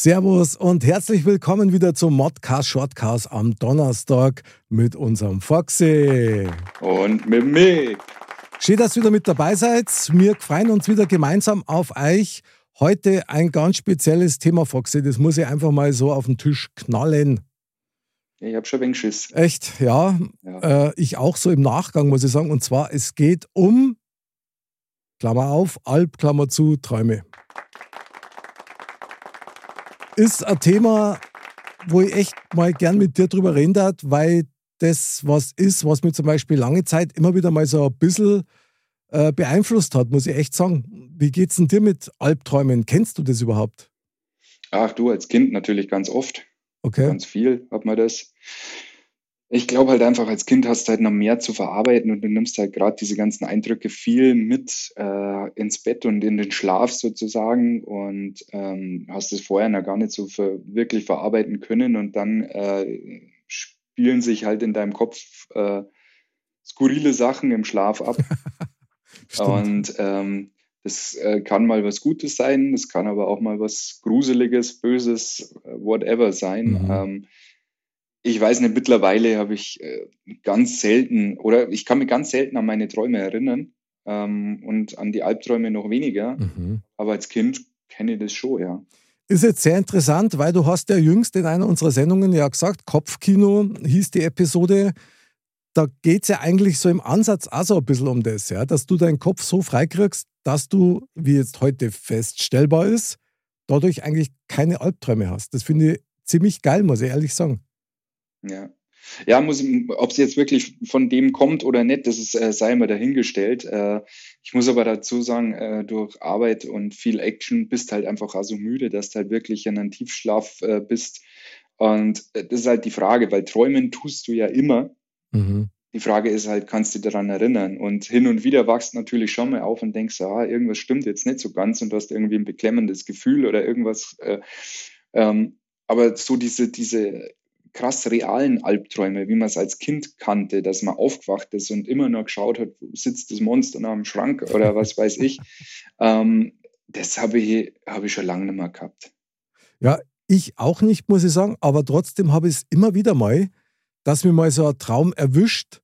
Servus und herzlich willkommen wieder zum Modcast Shortcast am Donnerstag mit unserem Foxy. Und mit mir. Schön, dass ihr wieder mit dabei seid. Wir freuen uns wieder gemeinsam auf euch. Heute ein ganz spezielles Thema, Foxy. Das muss ich einfach mal so auf den Tisch knallen. Ich habe schon ein wenig Schiss. Echt, ja. Ja. Äh, ich auch so im Nachgang, muss ich sagen. Und zwar, es geht um, Klammer auf, Alp, Klammer zu, Träume. Ist ein Thema, wo ich echt mal gern mit dir drüber reden darf, weil das was ist, was mir zum Beispiel lange Zeit immer wieder mal so ein bisschen äh, beeinflusst hat, muss ich echt sagen. Wie geht's denn dir mit Albträumen? Kennst du das überhaupt? Ach, du als Kind natürlich ganz oft. Okay. Ganz viel hat man das. Ich glaube halt einfach, als Kind hast du halt noch mehr zu verarbeiten und du nimmst halt gerade diese ganzen Eindrücke viel mit äh, ins Bett und in den Schlaf sozusagen und ähm, hast es vorher noch gar nicht so ver wirklich verarbeiten können und dann äh, spielen sich halt in deinem Kopf äh, skurrile Sachen im Schlaf ab. Und ähm, das äh, kann mal was Gutes sein, das kann aber auch mal was Gruseliges, Böses, äh, whatever sein. Mhm. Ähm, ich weiß nicht, mittlerweile habe ich äh, ganz selten oder ich kann mich ganz selten an meine Träume erinnern ähm, und an die Albträume noch weniger. Mhm. Aber als Kind kenne ich das schon, ja. Ist jetzt sehr interessant, weil du hast ja jüngst in einer unserer Sendungen ja gesagt, Kopfkino hieß die Episode. Da geht es ja eigentlich so im Ansatz auch so ein bisschen um das, ja, dass du deinen Kopf so freikriegst, dass du, wie jetzt heute feststellbar ist, dadurch eigentlich keine Albträume hast. Das finde ich ziemlich geil, muss ich ehrlich sagen. Ja. Ja, muss, ob es jetzt wirklich von dem kommt oder nicht, das ist, äh, sei mal dahingestellt. Äh, ich muss aber dazu sagen, äh, durch Arbeit und viel Action bist halt einfach auch so müde, dass du halt wirklich in einem Tiefschlaf äh, bist. Und äh, das ist halt die Frage, weil träumen tust du ja immer. Mhm. Die Frage ist halt, kannst du dich daran erinnern? Und hin und wieder wachst natürlich schon mal auf und denkst, ah, irgendwas stimmt jetzt nicht so ganz und du hast irgendwie ein beklemmendes Gefühl oder irgendwas. Äh, ähm, aber so diese, diese krass realen Albträume, wie man es als Kind kannte, dass man aufgewacht ist und immer noch geschaut hat, wo sitzt das Monster noch am Schrank oder was weiß ich. Ähm, das habe ich, habe ich schon lange nicht mehr gehabt. Ja, ich auch nicht, muss ich sagen, aber trotzdem habe ich es immer wieder mal, dass mir mal so ein Traum erwischt,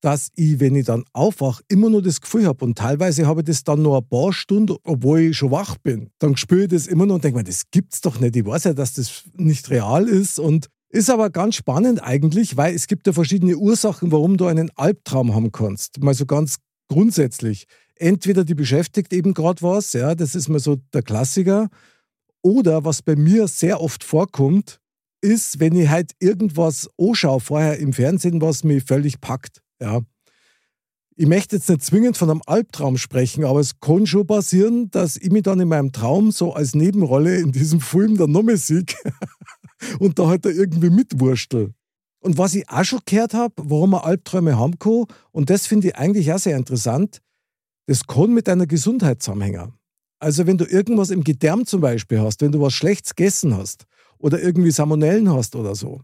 dass ich, wenn ich dann aufwache, immer nur das Gefühl habe. Und teilweise habe ich das dann nur ein paar Stunden, obwohl ich schon wach bin. Dann spüre ich das immer noch und denke mir, das gibt's doch nicht. Ich weiß ja, dass das nicht real ist. Und ist aber ganz spannend eigentlich, weil es gibt ja verschiedene Ursachen, warum du einen Albtraum haben kannst. Mal so ganz grundsätzlich. Entweder die beschäftigt eben gerade was, ja, das ist mal so der Klassiker. Oder was bei mir sehr oft vorkommt, ist, wenn ich halt irgendwas anschaue vorher im Fernsehen, was mich völlig packt. Ja. Ich möchte jetzt nicht zwingend von einem Albtraum sprechen, aber es kann schon passieren, dass ich mich dann in meinem Traum so als Nebenrolle in diesem Film dann nochmal sehe und da halt da irgendwie mitwurstel. Und was ich auch schon gehört habe, warum man Albträume haben kann, und das finde ich eigentlich auch sehr interessant, das kann mit deiner Gesundheit zusammenhängen. Also wenn du irgendwas im Gedärm zum Beispiel hast, wenn du was Schlechtes gegessen hast oder irgendwie Salmonellen hast oder so,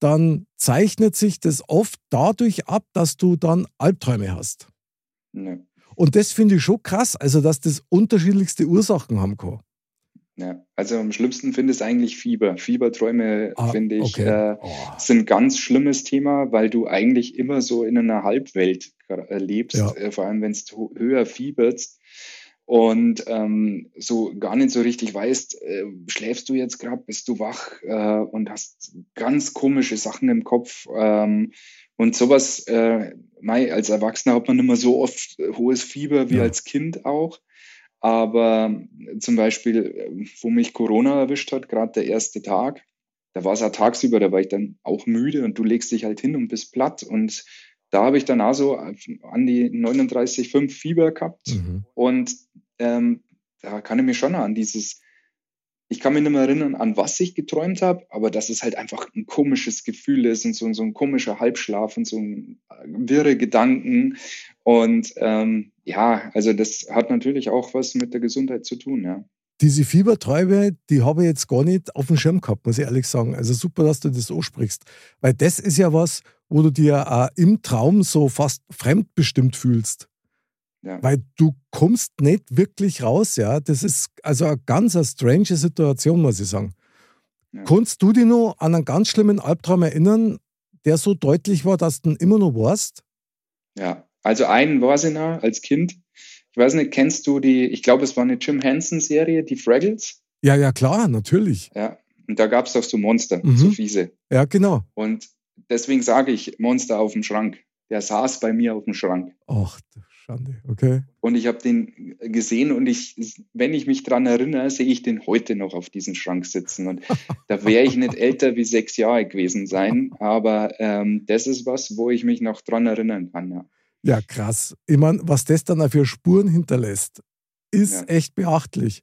dann zeichnet sich das oft dadurch ab, dass du dann Albträume hast. Ja. Und das finde ich schon krass, also dass das unterschiedlichste Ursachen haben kann. Ja, also am schlimmsten finde ich eigentlich Fieber. Fieberträume, Ah, finde ich, okay. äh, Oh. sind ein ganz schlimmes Thema, weil du eigentlich immer so in einer Halbwelt äh, lebst, Ja. äh, vor allem wenn du höher fieberst und ähm, so gar nicht so richtig weißt, äh, schläfst du jetzt gerade, bist du wach äh, und hast ganz komische Sachen im Kopf. Ähm, und sowas, äh, mei, als Erwachsener hat man immer so oft hohes Fieber wie Ja. als Kind auch. Aber zum Beispiel, wo mich Corona erwischt hat, gerade der erste Tag, da war es ja tagsüber, da war ich dann auch müde und du legst dich halt hin und bist platt. Und da habe ich dann also an die 39,5 Fieber gehabt. Mhm. Und ähm, da kann ich mich schon an dieses, ich kann mich nicht mehr erinnern, an was ich geträumt habe, aber dass es halt einfach ein komisches Gefühl ist und so, so ein komischer Halbschlaf und so ein äh, wirre Gedanken. Und ähm, ja, also das hat natürlich auch was mit der Gesundheit zu tun, ja. Diese Fieberträume, die habe ich jetzt gar nicht auf dem Schirm gehabt, muss ich ehrlich sagen. Also super, dass du das ansprichst. Weil das ist ja was, wo du dir auch im Traum so fast fremdbestimmt fühlst. Ja. Weil du kommst nicht wirklich raus, ja. Das ist also eine ganz eine strange Situation, muss ich sagen. Ja. Kannst du dich noch an einen ganz schlimmen Albtraum erinnern, der so deutlich war, dass du ihn immer noch warst? Ja, also einen war sie noch als Kind. Ich weiß nicht, kennst du die, ich glaube, es war eine Jim Henson-Serie, die Fraggles? Ja, ja, klar, natürlich. Ja, und da gab es doch so Monster, mhm. so fiese. Ja, genau. Und deswegen sage ich Monster auf dem Schrank. Der saß bei mir auf dem Schrank. Ach, Schande, okay. Und ich habe den gesehen und ich, wenn ich mich daran erinnere, sehe ich den heute noch auf diesem Schrank sitzen. Und da wäre ich nicht älter wie sechs Jahre gewesen sein, aber ähm, das ist was, wo ich mich noch dran erinnern kann. Ja, ja krass. Ich meine, was das dann auch für Spuren hinterlässt, ist ja. echt beachtlich.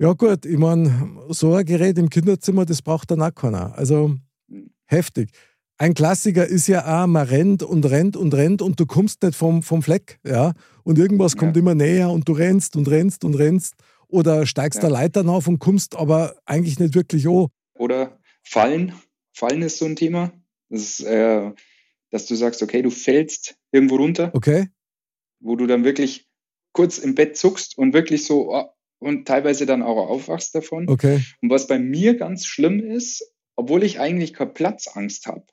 Ja, gut, ich meine, so ein Gerät im Kinderzimmer, das braucht dann auch keiner. Also hm. heftig ein Klassiker ist ja auch, man rennt und rennt und rennt und du kommst nicht vom, vom Fleck. Ja? Und irgendwas ja. kommt immer näher und du rennst und rennst und rennst. Oder steigst ja. da Leitern auf und kommst aber eigentlich nicht wirklich an. Oder Fallen. Fallen ist so ein Thema. Das ist, äh, dass du sagst, okay, du fällst irgendwo runter. Okay. Wo du dann wirklich kurz im Bett zuckst und wirklich so oh, und teilweise dann auch aufwachst davon. Okay. Und was bei mir ganz schlimm ist, obwohl ich eigentlich keine Platzangst habe,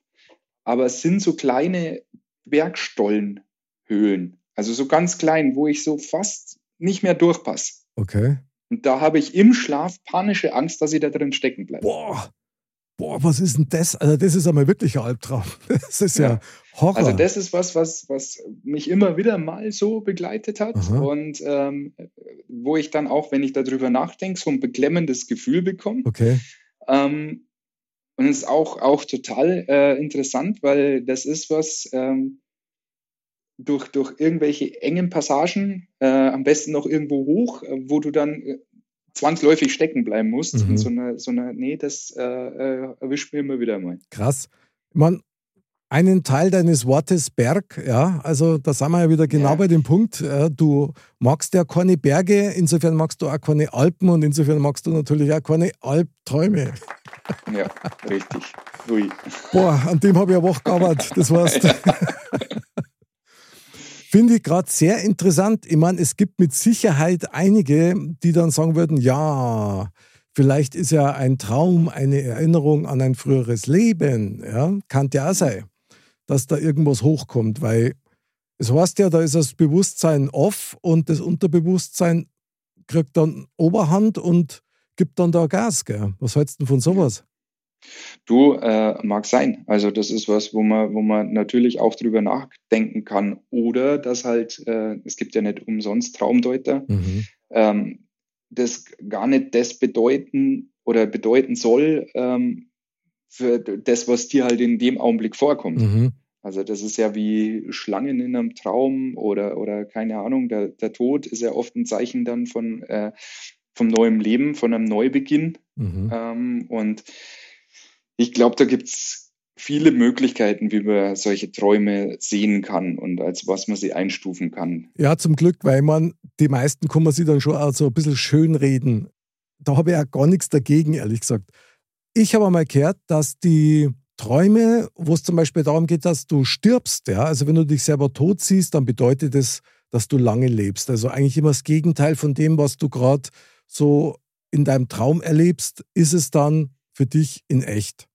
aber es sind so kleine Bergstollenhöhlen, also so ganz klein, wo ich so fast nicht mehr durchpasse. Okay. Und da habe ich im Schlaf panische Angst, dass ich da drin stecken bleibe. Boah, boah, was ist denn das? Also das ist einmal wirklich ein Albtraum. Das ist ja, ja Horror. Also das ist was, was, was mich immer wieder mal so begleitet hat Aha. und ähm, wo ich dann auch, wenn ich darüber nachdenke, so ein beklemmendes Gefühl bekomme. Okay. Ähm, und es ist auch, auch total äh, interessant, weil das ist was ähm, durch, durch irgendwelche engen Passagen, äh, am besten noch irgendwo hoch, äh, wo du dann äh, zwangsläufig stecken bleiben musst. Mhm. So eine, so eine, nee, das äh, äh, erwischt mir immer wieder mal. Krass. Man, einen Teil deines Wortes Berg, ja, also da sind wir ja wieder genau ja. bei dem Punkt, ja, du magst ja keine Berge, insofern magst du auch keine Alpen und insofern magst du natürlich auch keine Albträume. Ja, richtig. Ui. Boah, an dem habe ich eine Woche gearbeitet, das war's. Finde ich gerade sehr interessant. Ich meine, es gibt mit Sicherheit einige, die dann sagen würden, ja, vielleicht ist ja ein Traum eine Erinnerung an ein früheres Leben. Ja, kann ja auch sein dass da irgendwas hochkommt, weil es heißt ja, da ist das Bewusstsein off und das Unterbewusstsein kriegt dann Oberhand und gibt dann da Gas. Gell? Was hältst du von sowas? Du, äh, mag sein. Also das ist was, wo man, wo man natürlich auch drüber nachdenken kann. Oder dass halt, äh, es gibt ja nicht umsonst Traumdeuter, mhm. ähm, das gar nicht das bedeuten oder bedeuten soll, ähm, für das, was dir halt in dem Augenblick vorkommt. Mhm. Also das ist ja wie Schlangen in einem Traum oder, oder keine Ahnung, der, der Tod ist ja oft ein Zeichen dann von, äh, vom neuen Leben, von einem Neubeginn. Mhm. Ähm, und ich glaube, da gibt es viele Möglichkeiten, wie man solche Träume sehen kann und als was man sie einstufen kann. Ja, zum Glück, weil man, die meisten kann man sich dann schon so ein bisschen schönreden. Da habe ich auch gar nichts dagegen, ehrlich gesagt. Ich habe einmal gehört, dass die Träume, wo es zum Beispiel darum geht, dass du stirbst, ja, also wenn du dich selber tot siehst, dann bedeutet das, dass du lange lebst. Also eigentlich immer das Gegenteil von dem, was du gerade so in deinem Traum erlebst, ist es dann für dich in echt.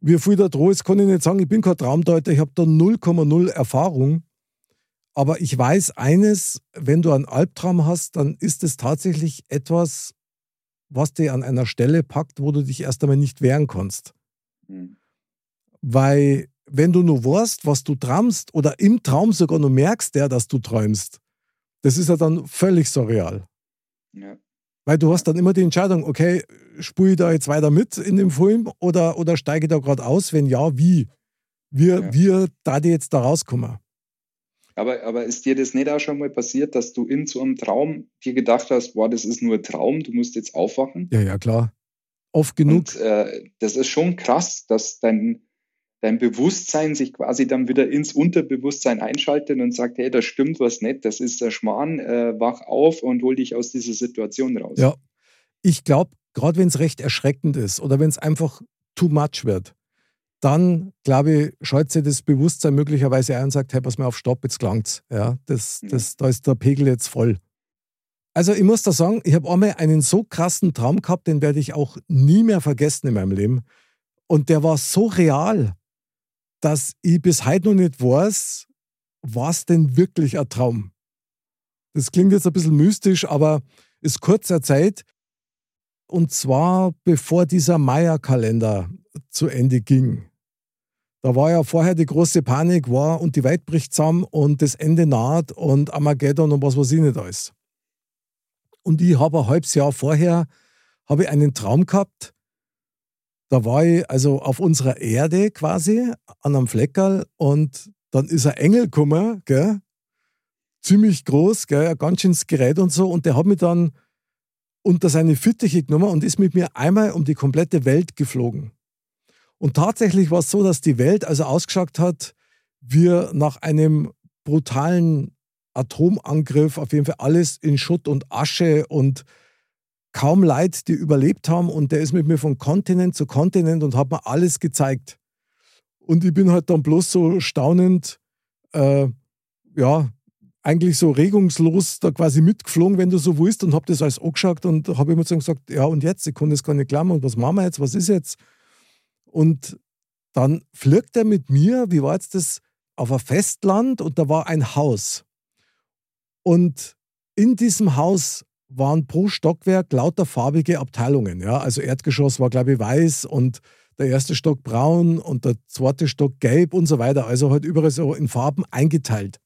Wie viel da droh ist, kann ich nicht sagen. Ich bin kein Traumdeuter, ich habe da 0,0 Erfahrung. Aber ich weiß eines, wenn du einen Albtraum hast, dann ist es tatsächlich etwas, was dir an einer Stelle packt, wo du dich erst einmal nicht wehren kannst. Mhm. Weil, wenn du nur weißt, was du träumst oder im Traum sogar nur merkst, ja, dass du träumst, das ist ja dann völlig surreal. Ja. Weil du hast dann immer die Entscheidung, okay, spule ich da jetzt weiter mit in dem Film oder, oder steige ich da gerade aus? Wenn ja, wie? Wie, Ja. wie da die jetzt da rauskommen? Aber, aber ist dir das nicht auch schon mal passiert, dass du in so einem Traum dir gedacht hast, boah, das ist nur ein Traum, du musst jetzt aufwachen? Ja, ja, klar. Oft genug. Und äh, das ist schon krass, dass dein, dein Bewusstsein sich quasi dann wieder ins Unterbewusstsein einschaltet und sagt, hey, da stimmt was nicht, das ist der Schmarrn, äh, wach auf und hol dich aus dieser Situation raus. Ja. Ich glaube, gerade wenn es recht erschreckend ist oder wenn es einfach too much wird, dann, glaube ich, schaltet sich das Bewusstsein möglicherweise ein und sagt, hey, pass mal auf, stopp, jetzt langt's. Ja, das, Ja. das, da ist der Pegel jetzt voll. Also ich muss da sagen, ich habe einmal einen so krassen Traum gehabt, den werde ich auch nie mehr vergessen in meinem Leben. Und der war so real, dass ich bis heute noch nicht weiß, was denn wirklich ein Traum. Das klingt jetzt ein bisschen mystisch, aber ist kurzer Zeit. Und zwar bevor dieser Maya-Kalender zu Ende ging. Da war ja vorher die große Panik, war und die Welt bricht zusammen und das Ende naht und Armageddon und was weiß ich nicht alles. Und ich habe ein halbes Jahr vorher habe ich einen Traum gehabt. Da war ich also auf unserer Erde quasi an einem Fleckerl und dann ist ein Engel gekommen, gell? ziemlich groß, gell? ein ganz schönes Gerät und so. Und der hat mich dann unter seine Fittiche genommen und ist mit mir einmal um die komplette Welt geflogen. Und tatsächlich war es so, dass die Welt also ausgeschaut hat, wir nach einem brutalen Atomangriff auf jeden Fall alles in Schutt und Asche und kaum Leid, die überlebt haben. Und der ist mit mir von Kontinent zu Kontinent und hat mir alles gezeigt. Und ich bin halt dann bloß so staunend, äh, ja, eigentlich so regungslos da quasi mitgeflogen, wenn du so willst, und habe das alles angeschaut und habe immer so gesagt, ja, und jetzt? Ich konnte es gar nicht glauben, und was machen wir jetzt? Was ist jetzt? Und dann fliegt er mit mir, wie war jetzt das, auf ein Festland und da war ein Haus. Und in diesem Haus waren pro Stockwerk lauter farbige Abteilungen. Ja? Also Erdgeschoss war, glaube ich, weiß und der erste Stock braun und der zweite Stock gelb und so weiter. Also halt überall so in Farben eingeteilt.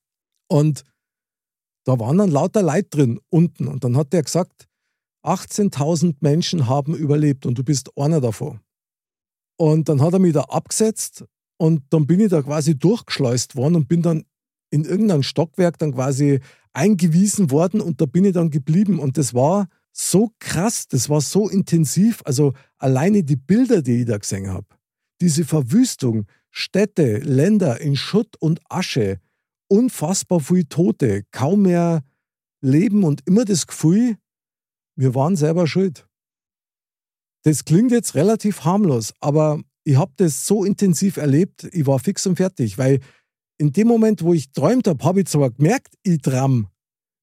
Und da waren dann lauter Leute drin unten. Und dann hat der gesagt, 18.000 Menschen haben überlebt und du bist einer davon. Und dann hat er mich da abgesetzt und dann bin ich da quasi durchgeschleust worden und bin dann in irgendein Stockwerk dann quasi eingewiesen worden und da bin ich dann geblieben. Und das war so krass, das war so intensiv. Also alleine die Bilder, die ich da gesehen habe, diese Verwüstung, Städte, Länder in Schutt und Asche, unfassbar viele Tote, kaum mehr Leben und immer das Gefühl, wir waren selber schuld. Das klingt jetzt relativ harmlos, aber ich habe das so intensiv erlebt, ich war fix und fertig, weil in dem Moment, wo ich träumt habe, habe ich zwar gemerkt, ich tram,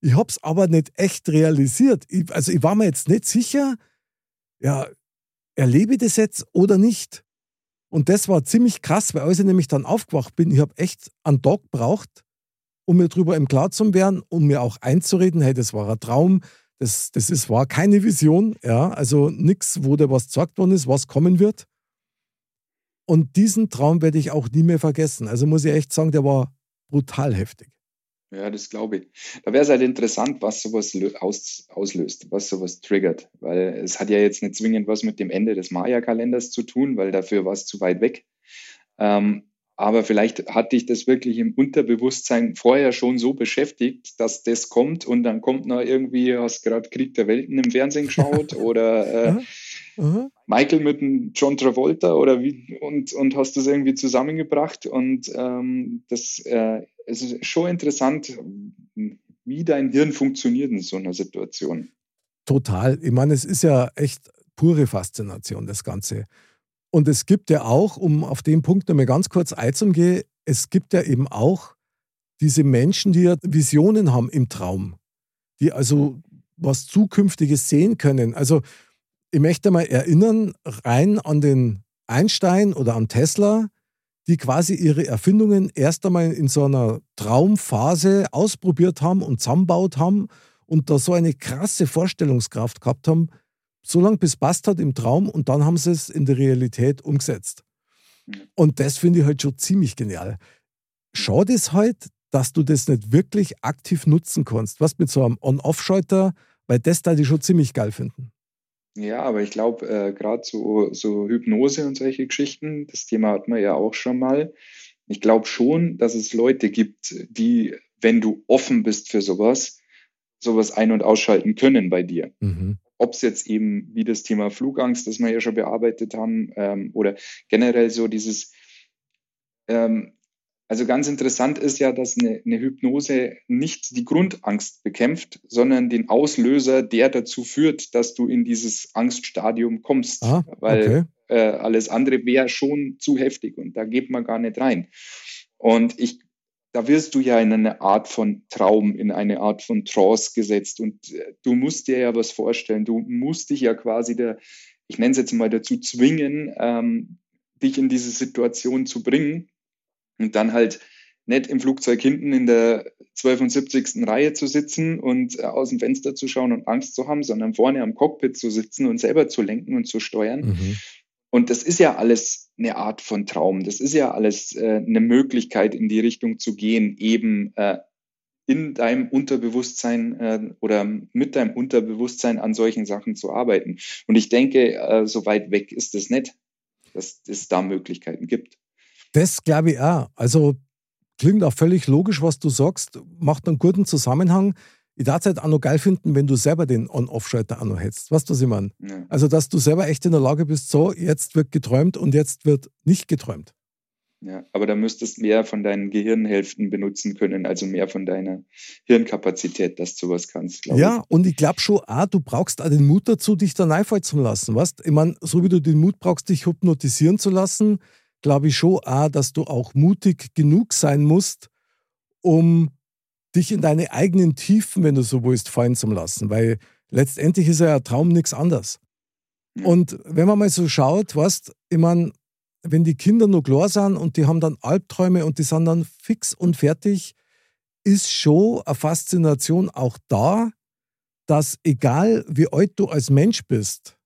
ich habe es aber nicht echt realisiert. Ich, also ich war mir jetzt nicht sicher, ja, erlebe ich das jetzt oder nicht. Und das war ziemlich krass, weil als ich nämlich dann aufgewacht bin, ich habe echt einen Tag gebraucht, um mir darüber im Klaren zu werden, um mir auch einzureden, hey, das war ein Traum, das, das ist, war keine Vision, ja, also nichts, wo dir was gesagt worden ist, was kommen wird. Und diesen Traum werde ich auch nie mehr vergessen. Also muss ich echt sagen, der war brutal heftig. Ja, das glaube ich. Da wäre es halt interessant, was sowas aus, auslöst, was sowas triggert. Weil es hat ja jetzt nicht zwingend was mit dem Ende des Maya-Kalenders zu tun, weil dafür war es zu weit weg. Ähm, aber vielleicht hat dich das wirklich im Unterbewusstsein vorher schon so beschäftigt, dass das kommt und dann kommt noch irgendwie, hast gerade Krieg der Welten im Fernsehen geschaut oder äh, Aha. Michael mit dem John Travolta oder wie und, und hast das irgendwie zusammengebracht und ähm, das äh, es ist schon interessant, wie dein Hirn funktioniert in so einer Situation. Total. Ich meine, es ist ja echt pure Faszination, das Ganze. Und es gibt ja auch, um auf den Punkt nochmal ganz kurz einzugehen, es gibt ja eben auch diese Menschen, die ja Visionen haben im Traum, die also was Zukünftiges sehen können. Also ich möchte mal erinnern, rein an den Einstein oder an Tesla, die quasi ihre Erfindungen erst einmal in so einer Traumphase ausprobiert haben und zusammenbaut haben und da so eine krasse Vorstellungskraft gehabt haben, so lange bis passt hat im Traum und dann haben sie es in der Realität umgesetzt. Und das finde ich halt schon ziemlich genial. Schade ist halt, dass du das nicht wirklich aktiv nutzen kannst. Was mit so einem On-Off-Schalter Weil das da die schon ziemlich geil finden. Ja, aber ich glaube, äh, gerade so, so Hypnose und solche Geschichten, das Thema hatten wir ja auch schon mal. Ich glaube schon, dass es Leute gibt, die, wenn du offen bist für sowas, sowas ein- und ausschalten können bei dir. Mhm. Ob es jetzt eben wie das Thema Flugangst, das wir ja schon bearbeitet haben, ähm, oder generell so dieses, ähm, also ganz interessant ist ja, dass eine, eine, Hypnose nicht die Grundangst bekämpft, sondern den Auslöser, der dazu führt, dass du in dieses Angststadium kommst. Ah, Weil okay. äh, alles andere wäre schon zu heftig und da geht man gar nicht rein. Und ich, da wirst du ja in eine Art von Traum, in eine Art von Trance gesetzt und äh, du musst dir ja was vorstellen. Du musst dich ja quasi der, ich nenne es jetzt mal dazu zwingen, ähm, dich in diese Situation zu bringen und dann halt nicht im Flugzeug hinten in der 72. Reihe zu sitzen und äh, aus dem Fenster zu schauen und Angst zu haben, sondern vorne am Cockpit zu sitzen und selber zu lenken und zu steuern. Mhm. Und das ist ja alles eine Art von Traum. Das ist ja alles äh, eine Möglichkeit, in die Richtung zu gehen, eben äh, in deinem Unterbewusstsein äh, oder mit deinem Unterbewusstsein an solchen Sachen zu arbeiten. Und ich denke, äh, so weit weg ist es nicht, dass es da Möglichkeiten gibt. Das glaube ich auch. Also klingt auch völlig logisch, was du sagst, macht einen guten Zusammenhang. Ich darf es halt auch noch geil finden, wenn du selber den On-Off-Schalter auch noch hättest. Weißt du, was ich meine? Ja. Also, dass du selber echt in der Lage bist, so, jetzt wird geträumt und jetzt wird nicht geträumt. Ja, aber da müsstest du mehr von deinen Gehirnhälften benutzen können, also mehr von deiner Hirnkapazität, dass du was kannst, Ja, ich. und ich glaube schon auch, du brauchst auch den Mut dazu, dich da reinfallen zu lassen. Weißt? Ich meine, so wie du den Mut brauchst, dich hypnotisieren zu lassen, glaube ich schon auch, dass du auch mutig genug sein musst, um dich in deine eigenen Tiefen, wenn du so willst, fallen zu lassen. Weil letztendlich ist ja ein Traum nichts anderes. Und wenn man mal so schaut, weißt, ich meine, wenn die Kinder nur klar sind und die haben dann Albträume und die sind dann fix und fertig, ist schon eine Faszination auch da, dass egal wie alt du als Mensch bist,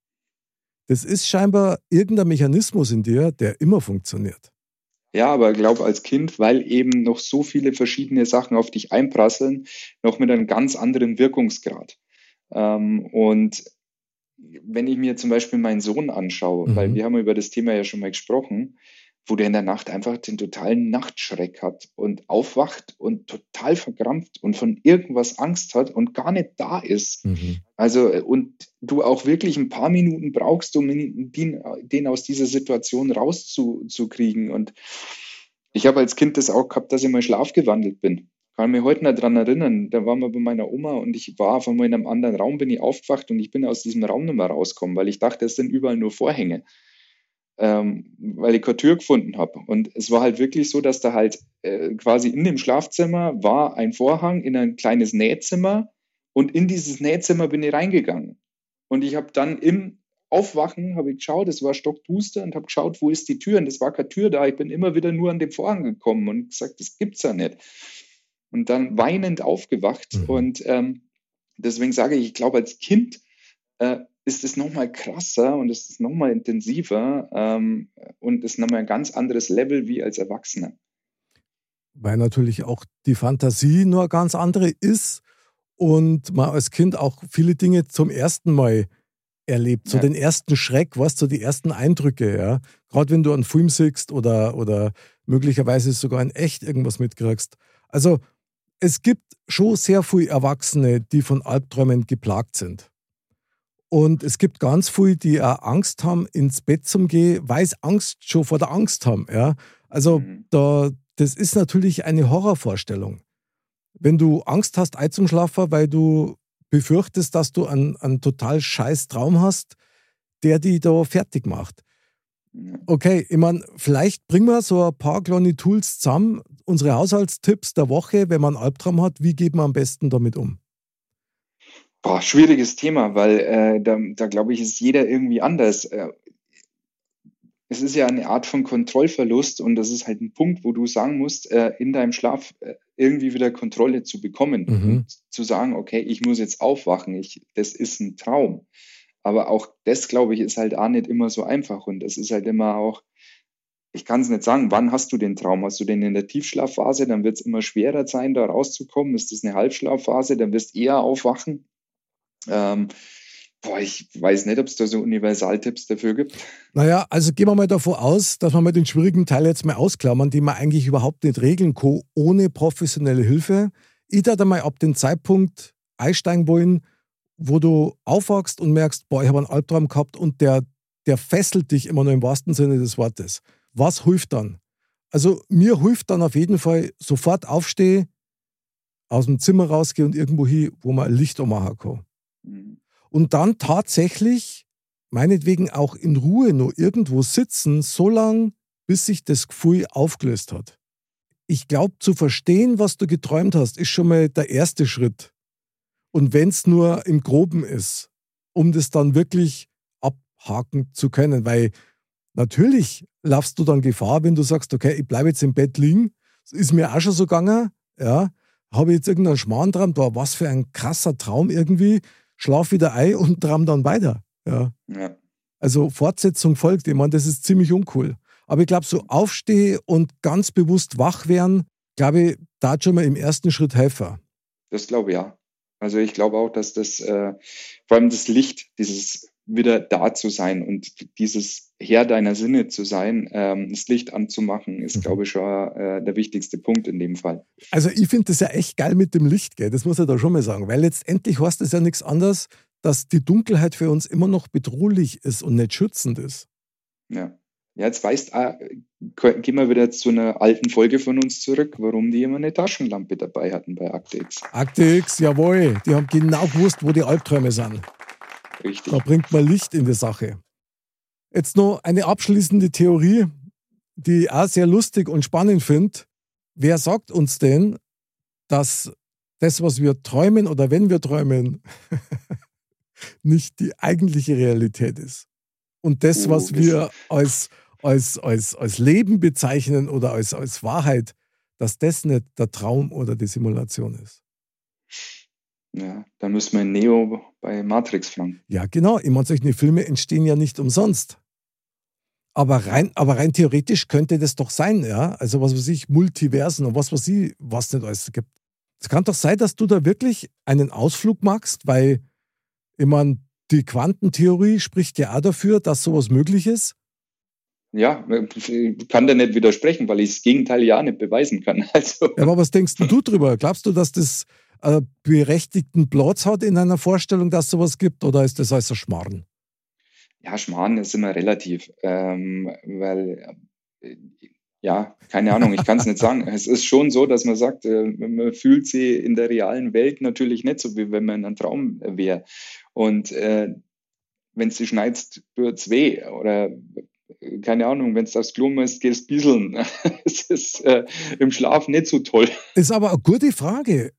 das ist scheinbar irgendein Mechanismus in dir, der immer funktioniert. Ja, aber ich glaube als Kind, weil eben noch so viele verschiedene Sachen auf dich einprasseln, noch mit einem ganz anderen Wirkungsgrad. Ähm, und wenn ich mir zum Beispiel meinen Sohn anschaue, mhm. weil wir haben über das Thema ja schon mal gesprochen, wo der in der Nacht einfach den totalen Nachtschreck hat und aufwacht und total verkrampft und von irgendwas Angst hat und gar nicht da ist. Mhm. Also, und du auch wirklich ein paar Minuten brauchst, um den, den aus dieser Situation rauszukriegen. Und ich habe als Kind das auch gehabt, dass ich mal schlafgewandelt bin. Kann mich heute noch daran erinnern, da waren wir bei meiner Oma und ich war von einem anderen Raum, bin ich aufgewacht und ich bin aus diesem Raum nicht mehr rausgekommen, weil ich dachte, es sind überall nur Vorhänge ähm, weil ich keine Tür gefunden habe. Und es war halt wirklich so, dass da halt äh, quasi in dem Schlafzimmer war ein Vorhang in ein kleines Nähzimmer und in dieses Nähzimmer bin ich reingegangen. Und ich habe dann im Aufwachen, habe ich geschaut, es war stockduster und habe geschaut, wo ist die Tür? Und es war keine Tür da. Ich bin immer wieder nur an dem Vorhang gekommen und gesagt, das gibt's ja nicht. Und dann weinend aufgewacht. Mhm. Und ähm, deswegen sage ich, ich glaube, als Kind äh, ist es nochmal krasser und es ist nochmal intensiver ähm, und ist nochmal ein ganz anderes Level wie als Erwachsener. Weil natürlich auch die Fantasie nur ganz andere ist und man als Kind auch viele Dinge zum ersten Mal erlebt. So ja. den ersten Schreck, was so die ersten Eindrücke, ja. Gerade wenn du einen Film siehst oder, oder möglicherweise sogar in echt irgendwas mitkriegst. Also es gibt schon sehr viele Erwachsene, die von Albträumen geplagt sind. Und es gibt ganz viele, die auch Angst haben, ins Bett zu gehen, weil sie Angst schon vor der Angst haben. Ja? Also mhm. da, das ist natürlich eine Horrorvorstellung. Wenn du Angst hast, einzuschlafen, weil du befürchtest, dass du einen, einen total scheiß Traum hast, der dich da fertig macht. Okay, ich meine, vielleicht bringen wir so ein paar kleine Tools zusammen, unsere Haushaltstipps der Woche, wenn man einen Albtraum hat, wie geht man am besten damit um? Boah, schwieriges Thema, weil äh, da, da glaube ich, ist jeder irgendwie anders. Äh, es ist ja eine Art von Kontrollverlust und das ist halt ein Punkt, wo du sagen musst, äh, in deinem Schlaf äh, irgendwie wieder Kontrolle zu bekommen mhm. und zu sagen, okay, ich muss jetzt aufwachen, ich, das ist ein Traum. Aber auch das, glaube ich, ist halt auch nicht immer so einfach und das ist halt immer auch, ich kann es nicht sagen, wann hast du den Traum? Hast du den in der Tiefschlafphase? Dann wird es immer schwerer sein, da rauszukommen. Ist das eine Halbschlafphase? Dann wirst du eher aufwachen Ähm, boah, ich weiß nicht, ob es da so Universaltipps dafür gibt. Naja, also gehen wir mal davon aus, dass wir mal den schwierigen Teil jetzt mal ausklammern, den man eigentlich überhaupt nicht regeln kann, ohne professionelle Hilfe. Ich da mal ab dem Zeitpunkt einsteigen wollen, wo du aufwachst und merkst, boah, ich habe einen Albtraum gehabt und der, der fesselt dich immer noch im wahrsten Sinne des Wortes. Was hilft dann? Also mir hilft dann auf jeden Fall sofort aufstehen, aus dem Zimmer rausgehen und irgendwo hin, wo man ein Licht ummachen kann. Mhm. Und dann tatsächlich, meinetwegen auch in Ruhe nur irgendwo sitzen, so lange, bis sich das Gefühl aufgelöst hat. Ich glaube, zu verstehen, was du geträumt hast, ist schon mal der erste Schritt. Und wenn es nur im Groben ist, um das dann wirklich abhaken zu können, weil natürlich laufst du dann Gefahr, wenn du sagst, okay, ich bleibe jetzt im Bett liegen. Das ist mir auch schon so gegangen, ja. Habe ich jetzt irgendeinen Schmarrntraum, da was für ein krasser Traum irgendwie, schlaf wieder ein und traum dann weiter. Ja. ja. Also Fortsetzung folgt. Ich meine, das ist ziemlich uncool. Aber ich glaube, so aufstehe und ganz bewusst wach werden, glaube ich, da schon mal im ersten Schritt helfen. Das glaube ich ja. Also ich glaube auch, dass das äh, vor allem das Licht, dieses wieder da zu sein und dieses Herr deiner Sinne zu sein, ähm, das Licht anzumachen, ist, mhm. glaube ich, schon äh, der wichtigste Punkt in dem Fall. Also ich finde das ja echt geil mit dem Licht, gell? das muss ich da schon mal sagen, weil letztendlich heißt das ja nichts anderes, dass die Dunkelheit für uns immer noch bedrohlich ist und nicht schützend ist. Ja. Ja, jetzt weißt du, gehen wir wieder zu einer alten Folge von uns zurück, warum die immer eine Taschenlampe dabei hatten bei Akte X. Akte X, jawohl. Die haben genau gewusst, wo die Albträume sind. Richtig. Da bringt man Licht in die Sache. Jetzt noch eine abschließende Theorie, die ich auch sehr lustig und spannend finde. Wer sagt uns denn, dass das, was wir träumen oder wenn wir träumen, nicht die eigentliche Realität ist? Und das, oh, was wir als, als, als, als Leben bezeichnen oder als, als Wahrheit, dass das nicht der Traum oder die Simulation ist. Ja, da müssen wir Neo bei Matrix fragen. Ja, genau. Ich meine, solche Filme entstehen ja nicht umsonst. Aber rein, aber rein theoretisch könnte das doch sein, ja. Also was weiß ich, Multiversen und was weiß ich, was nicht alles gibt. Es kann doch sein, dass du da wirklich einen Ausflug machst, weil, ich meine, die Quantentheorie spricht ja auch dafür, dass sowas möglich ist. Ja, ich kann da nicht widersprechen, weil ich das Gegenteil ja nicht beweisen kann. Also. Ja, aber was denkst du drüber? Glaubst du, dass das äh, berechtigten Platz hat in einer Vorstellung, dass sowas gibt, oder ist das alles ein Schmarrn? Ja, Schmarrn ist immer relativ, ähm, weil äh, ja, keine Ahnung, ich kann es nicht sagen. Es ist schon so, dass man sagt, äh, man fühlt sie in der realen Welt natürlich nicht so, wie wenn man in einem Traum wäre. Und äh, wenn es schneit, tut es weh. Oder keine Ahnung, wenn es aufs Klo musst, gehst bieseln. Es ist äh, im Schlaf nicht so toll. Ist aber eine gute Frage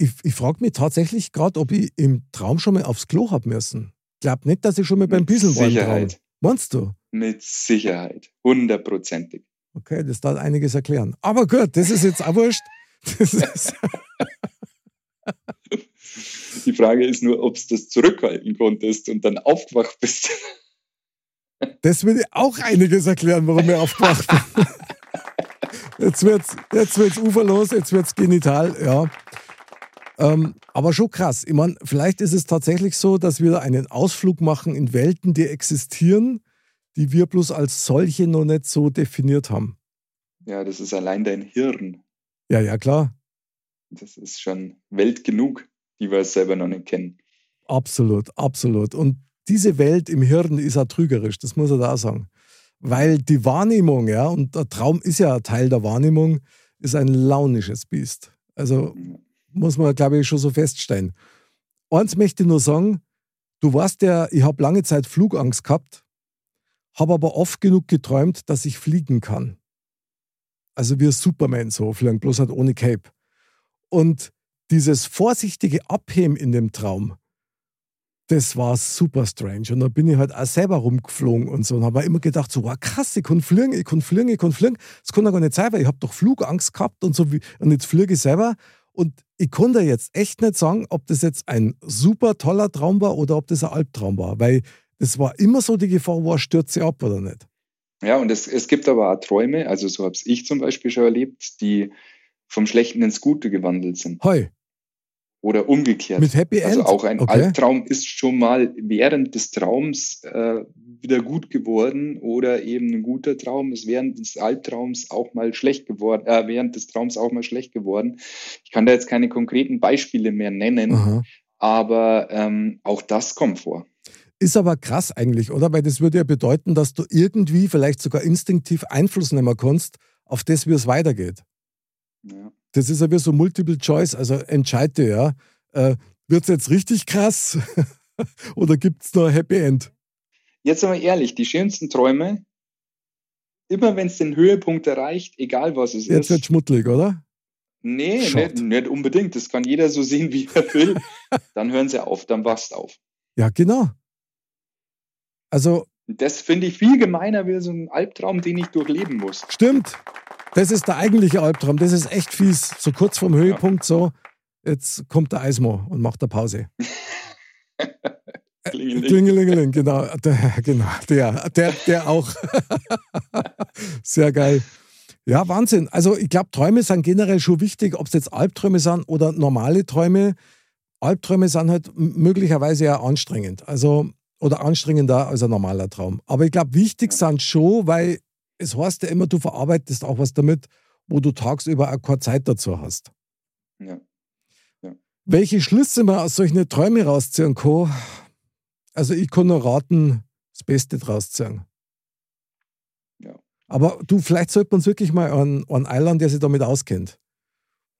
ich, ich frage mich tatsächlich gerade, ob ich im Traum schon mal aufs Klo habe müssen. Ich glaube nicht, dass ich schon mal beim Bisseln war. Sicherheit. Meinst du? Mit Sicherheit. Hundertprozentig. Okay, das darf einiges erklären. Aber gut, das ist jetzt auch wurscht. Die Frage ist nur, ob du das zurückhalten konntest und dann aufgewacht bist. Das würde auch einiges erklären, warum ich aufgewacht bin. Jetzt wird's, jetzt wird's uferlos, jetzt wird's genital, ja. Ähm, aber schon krass. Ich meine, vielleicht ist es tatsächlich so, dass wir einen Ausflug machen in Welten, die existieren, die wir bloß als solche noch nicht so definiert haben. Ja, das ist allein dein Hirn. Ja, ja, klar. Das ist schon Welt genug, die wir selber noch nicht kennen. Absolut, absolut. Und diese Welt im Hirn ist auch trügerisch, das muss er da sagen. Weil die Wahrnehmung, ja, und der Traum ist ja ein Teil der Wahrnehmung, ist ein launisches Biest. Also muss man, glaube ich, schon so feststellen. Eins möchte ich nur sagen, du weißt ja, ich habe lange Zeit Flugangst gehabt, habe aber oft genug geträumt, dass ich fliegen kann. Also wie Superman so, fliegen, bloß halt ohne Cape. Und dieses vorsichtige Abheben in dem Traum, das war super strange. Und da bin ich halt auch selber rumgeflogen und so und habe immer gedacht, so, wow, krass, ich kann fliegen, ich kann fliegen, ich kann fliegen. Das kann doch gar nicht sein, weil ich habe doch Flugangst gehabt und so. Und jetzt fliege ich selber und ich konnte jetzt echt nicht sagen, ob das jetzt ein super toller Traum war oder ob das ein Albtraum war, weil es war immer so die Gefahr, wo er stürzt ab oder nicht. Ja, und es, es gibt aber auch Träume, also so habe ich zum Beispiel schon erlebt, die vom Schlechten ins Gute gewandelt sind. Heu. Oder umgekehrt. Mit Happy End? Also auch ein Okay. Albtraum ist schon mal während des Traums äh, wieder gut geworden oder eben ein guter Traum ist während des Albtraums auch mal schlecht geworden, äh, während des Traums auch mal schlecht geworden. Ich kann da jetzt keine konkreten Beispiele mehr nennen, Aha. aber ähm, auch das kommt vor. Ist aber krass eigentlich, oder? Weil das würde ja bedeuten, dass du irgendwie vielleicht sogar instinktiv Einfluss nehmen kannst auf das, wie es weitergeht. Ja. Das ist ja wie so Multiple Choice, also entscheide ja. Äh, Wird es jetzt richtig krass oder gibt es nur ein Happy End? Jetzt aber ehrlich, die schönsten Träume, immer wenn es den Höhepunkt erreicht, egal was es Jetzt wird ist, schmuddelig, oder? nee, nicht, nicht unbedingt, das kann jeder so sehen, wie er will, dann hören sie auf, dann wachst auf. Ja, genau. Also das finde ich viel gemeiner wie so ein Albtraum, den ich durchleben muss. stimmt. Das ist der eigentliche Albtraum. Das ist echt fies. So kurz vorm Höhepunkt, so, jetzt kommt der Eismo und macht eine Pause. Klingeling. Klingelingeling, genau. Der, genau, der, der, der auch. Sehr geil. Ja, Wahnsinn. Also ich glaube, Träume sind generell schon wichtig, ob es jetzt Albträume sind oder normale Träume. Albträume sind halt möglicherweise ja anstrengend. Also, oder anstrengender als ein normaler Traum. Aber ich glaube, wichtig sind schon, weil es heißt ja immer, du verarbeitest auch was damit, wo du tagsüber auch keine Zeit dazu hast. Ja. Welche Schlüsse man aus solchen Träumen rausziehen kann, also ich kann nur raten, das Beste draus ziehen. Ja. Aber du, vielleicht sollte man uns wirklich mal an, an Island, der sich damit auskennt.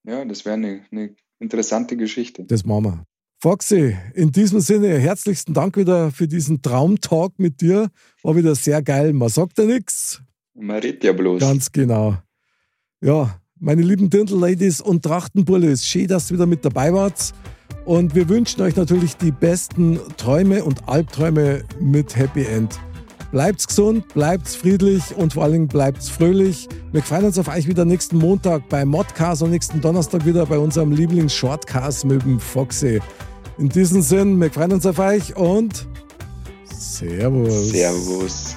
ja, das wäre eine, eine interessante Geschichte. Das machen wir. Foxy, in diesem Sinne, herzlichsten Dank wieder für diesen Traumtalk mit dir. War wieder sehr geil. Man sagt ja nichts. Man redet ja bloß. Ganz genau. Ja, meine lieben Dirndl-Ladies und Trachtenbullis, schön, dass ihr wieder mit dabei wart. Und wir wünschen euch natürlich die besten Träume und Albträume mit Happy End. Bleibt's gesund, bleibt's friedlich und vor allem bleibt's fröhlich. Wir freuen uns auf euch wieder nächsten Montag bei Modcast und nächsten Donnerstag wieder bei unserem Lieblings-Shortcast mit dem Foxy. In diesem Sinn, wir freuen uns auf euch und Servus. Servus.